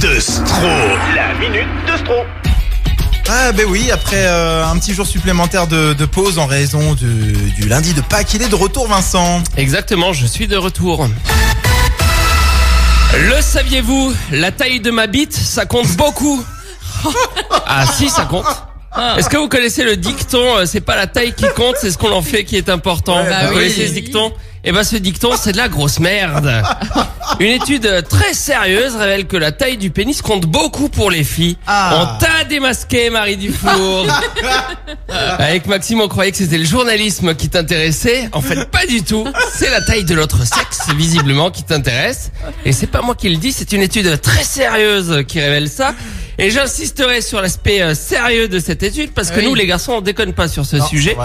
de Stro. La minute de Stro. Ah ben oui, après euh, un petit jour supplémentaire de, de pause en raison du, du lundi de Pâques, il est de retour Vincent. Exactement, je suis de retour. Le saviez-vous La taille de ma bite, ça compte beaucoup. Ah si, ça compte. Est-ce que vous connaissez le dicton euh, C'est pas la taille qui compte, c'est ce qu'on en fait qui est important. Ouais, bah vous oui. connaissez ce dicton? Eh ben ce dicton, c'est de la grosse merde. Une étude très sérieuse révèle que la taille du pénis compte beaucoup pour les filles. Ah. On t'a démasqué, Marie Dufour. Avec Maxime, on croyait que c'était le journalisme qui t'intéressait. En fait, pas du tout. C'est la taille de l'autre sexe, visiblement, qui t'intéresse. Et c'est pas moi qui le dis, c'est une étude très sérieuse qui révèle ça. Et j'insisterai sur l'aspect euh, sérieux de cette étude parce que Oui. nous, les garçons, on déconne pas sur ce Non, sujet.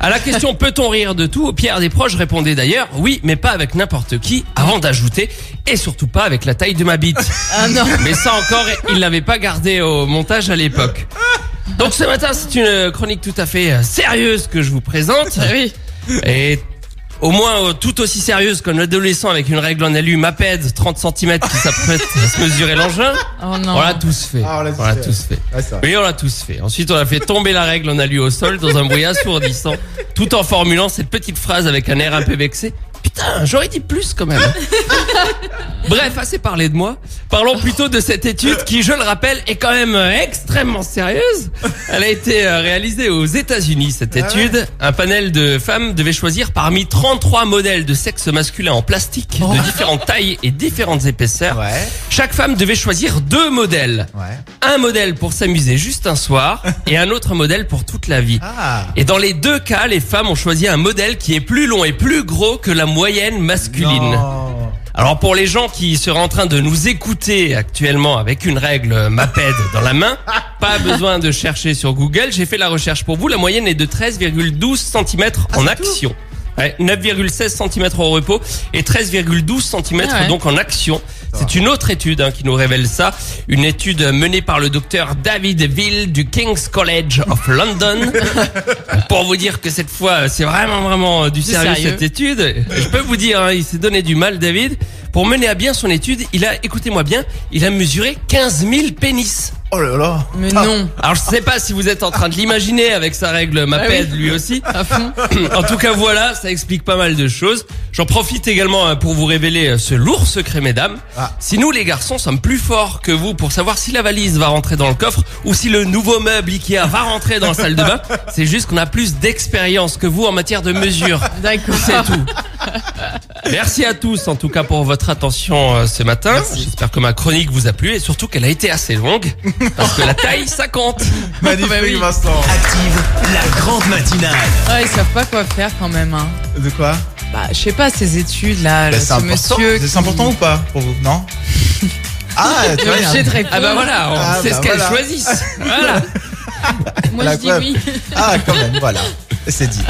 À la question peut-on rire de tout Pierre Desproges répondait d'ailleurs oui, mais pas avec n'importe qui, avant d'ajouter et surtout pas avec la taille de ma bite. Ah non. Mais ça encore, il l'avait pas gardé au montage à l'époque. Donc ce matin, c'est une chronique tout à fait euh, sérieuse que je vous présente. Oui. Et au moins euh, tout aussi sérieuse qu'un adolescent avec une règle en alu MAPED 30 cm qui s'apprête à se mesurer l'engin. Oh non. On l'a tous fait. Ah, on l'a tous fait. tous fait. Ouais, c'est vrai. Oui, on l'a tous fait. Ensuite, on a fait tomber la règle en alu au sol dans un bruit assourdissant, tout en formulant cette petite phrase avec un air un peu vexé. Putain, j'aurais dit plus quand même. Bref, assez parlé de moi. Parlons plutôt de cette étude qui, je le rappelle, est quand même euh, extrêmement sérieuse. Elle a été euh, réalisée aux États-Unis, cette Ah étude. Un panel de femmes devait choisir parmi 33 modèles de sexe masculin en plastique de différentes tailles et différentes épaisseurs. Ouais, Chaque femme devait choisir deux modèles. ouais. Un modèle pour s'amuser juste un soir et un autre modèle pour toute la vie. Ah. Et dans les deux cas, les femmes ont choisi un modèle qui est plus long et plus gros que la moyenne masculine. Non. Alors pour les gens qui seraient en train de nous écouter actuellement avec une règle MAPED dans la main, pas besoin de chercher sur Google, j'ai fait la recherche pour vous. La moyenne est de 13,12 cm en c'est action. Ouais, 9,16 cm au repos et 13,12 cm Ah ouais. donc en action. C'est une autre étude hein, qui nous révèle ça. Une étude menée par le docteur David Ville du King's College of London. Pour vous dire que cette fois, c'est vraiment vraiment euh, du sérieux, sérieux. cette étude. Je peux vous dire, hein, il s'est donné du mal, David. Pour mener à bien son étude, il a, écoutez-moi bien, il a mesuré 15 000 pénis. Oh là là. Mais Ah. non. Alors je sais pas si vous êtes en train de l'imaginer avec sa règle MAPED Ah oui. lui aussi. À fond. En tout cas voilà, ça explique pas mal de choses. J'en profite également hein, pour vous révéler euh, ce lourd secret mesdames. Ah. Si nous les garçons sommes plus forts que vous pour savoir si la valise va rentrer dans le coffre ou si le nouveau meuble Ikea va rentrer dans la salle de bain, c'est juste qu'on a plus d'expérience que vous en matière de mesure. D'accord. C'est tout. Merci à tous en tout cas pour votre attention euh, ce matin. J'espère que ma chronique vous a plu et surtout qu'elle a été assez longue parce que la taille ça compte. Magnifique Bah oui. Vincent. Active la grande matinale. Ouais, ils savent pas quoi faire quand même. Hein. De quoi? Bah, je sais pas, ces études là, Bah, C'est ce important. monsieur. C'est qui- important ou pas pour vous Non? Ah, tu vois, il y a un- Obligé de répondre. Ah bah voilà, on Ah sait bah ce qu'elles voilà. choisissent. Voilà. Moi La je dis preuve. oui. Ah, quand même, voilà. C'est dit.